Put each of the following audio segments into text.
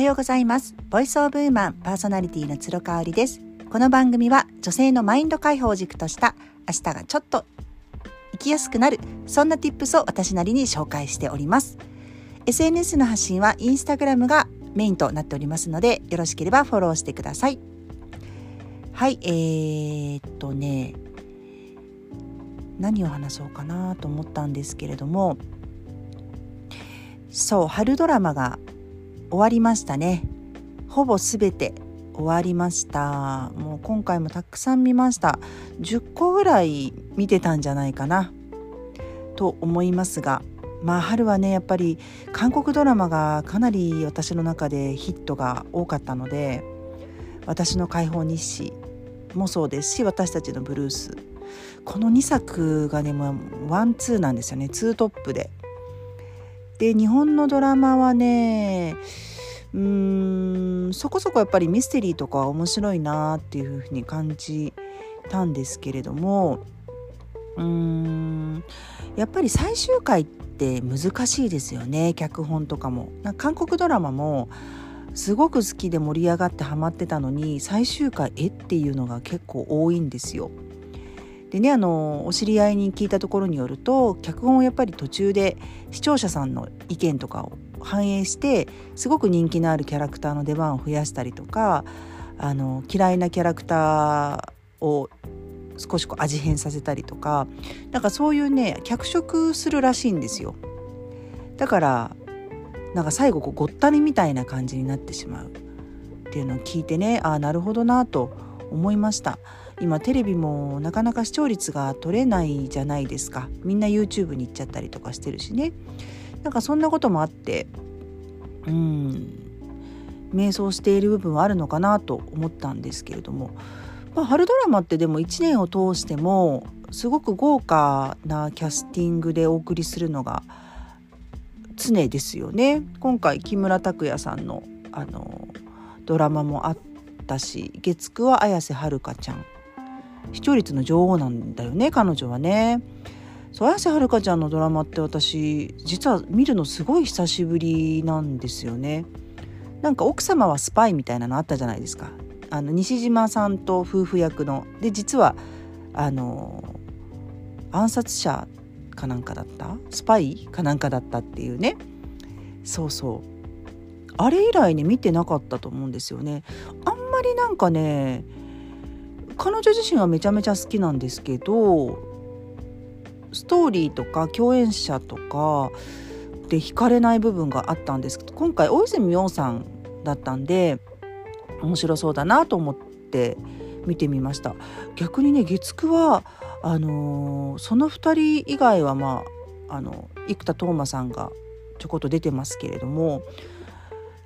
はようございます。ボイスオブウーマンパーソナリティの鶴香織です。この番組は女性のマインド解放を軸とした明日がちょっと生きやすくなるそんな tips を私なりに紹介しております。SNS の発信はインスタグラムがメインとなっておりますのでよろしければフォローしてください。はいえー、っとね何を話そうかなと思ったんですけれどもそう春ドラマが終わりましたね。ほぼ全て終わりました。もう今回もたくさん見ました。10個ぐらい見てたんじゃないかな。と思いますがまあ春はねやっぱり韓国ドラマがかなり私の中でヒットが多かったので私の解放日誌もそうですし私たちのブルース。この2作がねもうワンツーなんですよね。ツートップで。で日本のドラマはねうーんそこそこやっぱりミステリーとか面白いなっていうふうに感じたんですけれどもうーんやっぱり最終回って難しいですよね脚本とかも。韓国ドラマもすごく好きで盛り上がってハマってたのに最終回えっていうのが結構多いんですよ。でねあのお知り合いに聞いたところによると脚本をやっぱり途中で視聴者さんの意見とかを反映してすごく人気のあるキャラクターの出番を増やしたりとかあの嫌いなキャラクターを少しこう味変させたりとかなんかそういうね脚色するらしいんですよ。だからなんか最後こうごったにみたいな感じになってしまうっていうのを聞いてねああなるほどなと思いました。今テレビもなかなか視聴率が取れないじゃないですか。みんな YouTube に行っちゃったりとかしてるしね。なんかそんなこともあってうん迷走している部分はあるのかなと思ったんですけれども、まあ、春ドラマってでも1年を通してもすごく豪華なキャスティングでお送りするのが常ですよね。今回木村拓哉さんのあのドラマもあったし月9は綾瀬はるかちゃん。視聴率の女王なんだよね彼女はね。そう綾瀬はるかちゃんのドラマって私実は見るのすごい久しぶりなんですよね。なんか奥様はスパイみたいなのあったじゃないですか。あの西島さんと夫婦役ので実はあの暗殺者かなんかだった？スパイかなんかだったっていうねそうそうあれ以来ね見てなかったと思うんですよねあんまりなんかね彼女自身はめちゃめちゃ好きなんですけどストーリーとか共演者とかで惹かれない部分があったんです。けど今回大泉洋さんだったんで面白そうだなと思って見てみました。逆にね月9はあのー、その2人以外はまああの生田斗真さんがちょこっと出てますけれども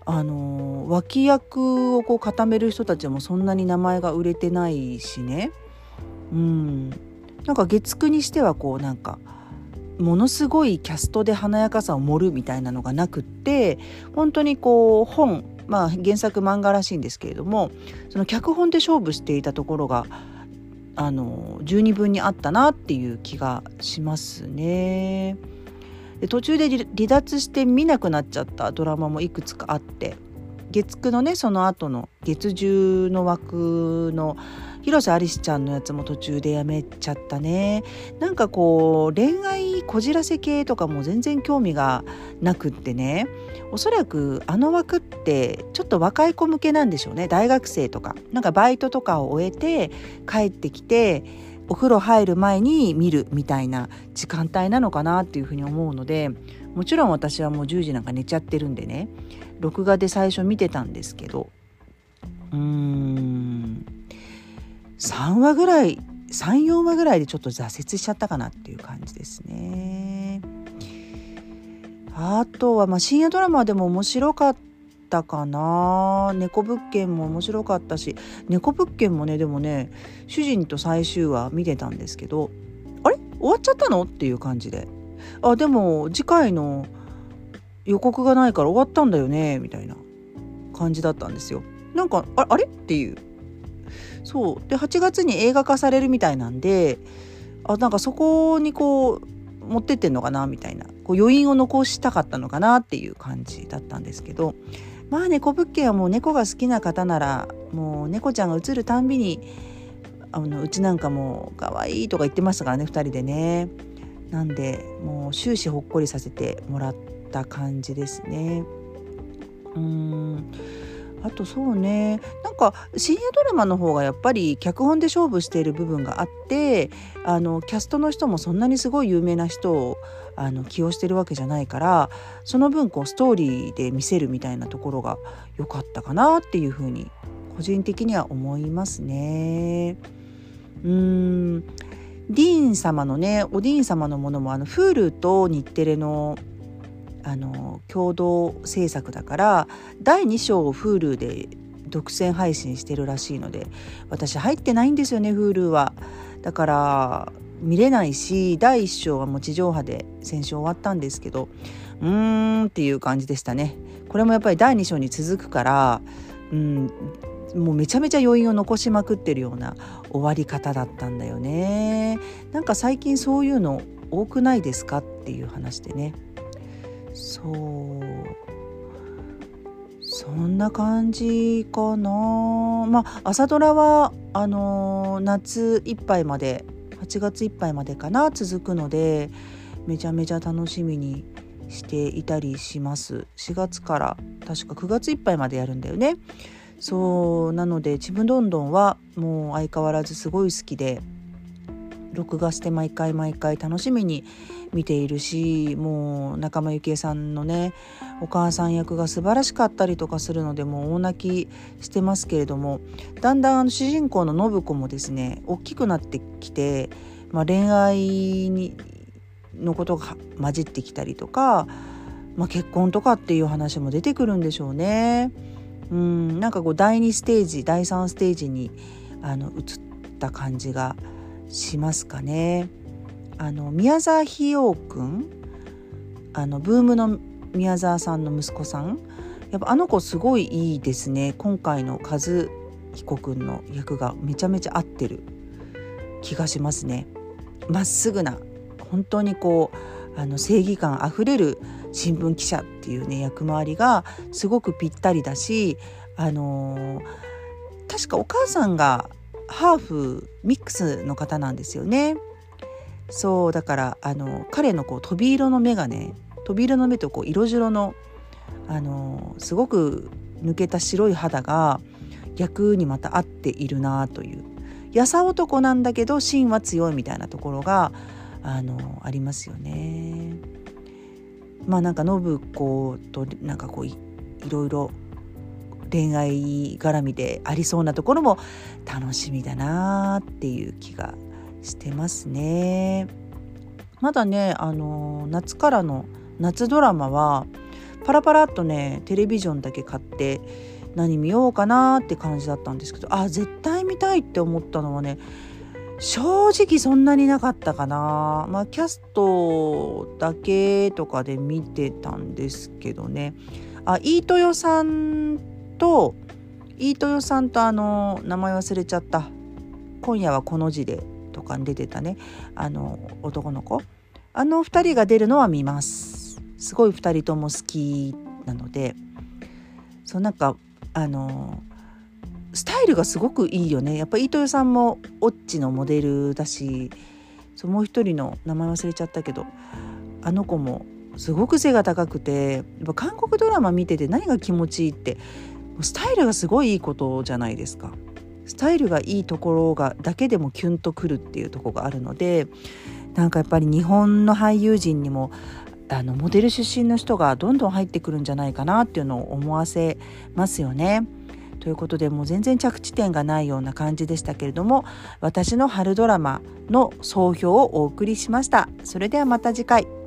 あの脇役をこう固める人たちもそんなに名前が売れてないしねうんなんか月9にしてはこうなんかものすごいキャストで華やかさを盛るみたいなのがなくって本当にこう本まあ原作漫画らしいんですけれどもその脚本で勝負していたところがあの十二分にあったなっていう気がしますね。で途中で離脱して見なくなっちゃったドラマもいくつかあって月9のねその後の月10の枠の広瀬アリスちゃんのやつも途中でやめちゃったね。なんかこう恋愛こじらせ系とかも全然興味がなくってね。おそらくあの枠ってちょっと若い子向けなんでしょうね。大学生とか。なんかバイトとかを終えて帰ってきてお風呂入る前に見るみたいな時間帯なのかなっていうふうに思うのでもちろん私はもう10時なんか寝ちゃってるんでね録画で最初見てたんですけどうーん3話ぐらい34話ぐらいでちょっと挫折しちゃったかなっていう感じですね。あとはまあ深夜ドラマでも面白かったかな？猫物件も面白かったし。猫物件もねでもね主人と最終話見てたんですけどあれ？終わっちゃったの？っていう感じで。あでも次回の予告がないから終わったんだよね？みたいな感じだったんですよ。なんかああれ？っていう。そう。で8月に映画化されるみたいなんであなんかそこにこう持ってってんのかな？みたいな。こう余韻を残したかったのかな？っていう感じだったんですけど。まあ猫物件はもう猫が好きな方ならもう猫ちゃんが映るたんびにあのうちなんかもう可愛いとか言ってましたからね2人でね。なんでもう終始ほっこりさせてもらった感じですね。うん。あとそうねなんか深夜ドラマの方がやっぱり脚本で勝負している部分があってあのキャストの人もそんなにすごい有名な人をあの起用してるわけじゃないからその分こうストーリーで見せるみたいなところが良かったかなっていうふうに個人的には思いますね。うーんディーン様のねおディーン様のものもあの Hulu と日テレのあの共同制作だから第2章を Hulu で独占配信してるらしいので私入ってないんですよね Hulu は。だから見れないし第1章はもう地上波で先週終わったんですけどうーんっていう感じでしたね。これもやっぱり第2章に続くからうんもうめちゃめちゃ余韻を残しまくってるような終わり方だったんだよねなんか最近そういうの多くないですか？っていう話でねそう。そんな感じかな。まあ朝ドラはあのー、夏いっぱいまで8月いっぱいまでかな続くのでめちゃめちゃ楽しみにしていたりします。4月から確か9月いっぱいまでやるんだよね。そうなので「ちむどんどん」はもう相変わらずすごい好きで録画して毎回毎回楽しみに見ているしもう仲間由紀恵さんのねお母さん役が素晴らしかったりとかするのでもう大泣きしてますけれどもだんだん主人公の信子もですね大きくなってきて、まあ、恋愛にのことが混じってきたりとか、まあ、結婚とかっていう話も出てくるんでしょうね。うんなんかこう第2ステージ第3ステージにあの移った感じがしますかね。あの宮沢ひよくんあのブームの宮沢さんの息子さんやっぱあの子すごいいいですね今回の和彦くんの役がめちゃめちゃ合ってる気がしますね。まっすぐな本当にこうあの正義感あふれる新聞記者っていうね役回りがすごくぴったりだしあのー、確かお母さんがハーフミックスの方なんですよね。そうだからあの彼のこう飛び色の目がね飛び色の目とこう色白のあのすごく抜けた白い肌が逆にまた合っているなというやさ男なんだけど芯は強いみたいなところがあのありますよね。まあなんか信子となんかこういろいろ恋愛絡みでありそうなところも楽しみだなっていう気がしてますね。まだねあの夏からの夏ドラマはパラパラっとねテレビジョンだけ買って何見ようかなって感じだったんですけどあ絶対見たいって思ったのはね正直そんなになかったかなまあキャストだけとかで見てたんですけどねあ飯豊さんと飯豊さんとあの名前忘れちゃった「今夜はこの字で」とかに出てたね。あの男の子。あの2人が出るのは見ます。すごい2人とも好きなので。そうなんかあのスタイルがすごくいいよね。やっぱ飯豊さんもオッチのモデルだしそうもう一人の名前忘れちゃったけどあの子もすごく背が高くてやっぱ韓国ドラマ見てて何が気持ちいいってスタイルがすごいいいことじゃないですか。スタイルがいいところがだけでもキュンとくるっていうとこがあるのでなんかやっぱり日本の俳優陣にもあのモデル出身の人がどんどん入ってくるんじゃないかなっていうのを思わせますよね。ということでもう全然着地点がないような感じでしたけれども私の春ドラマの総評をお送りしました。それではまた次回。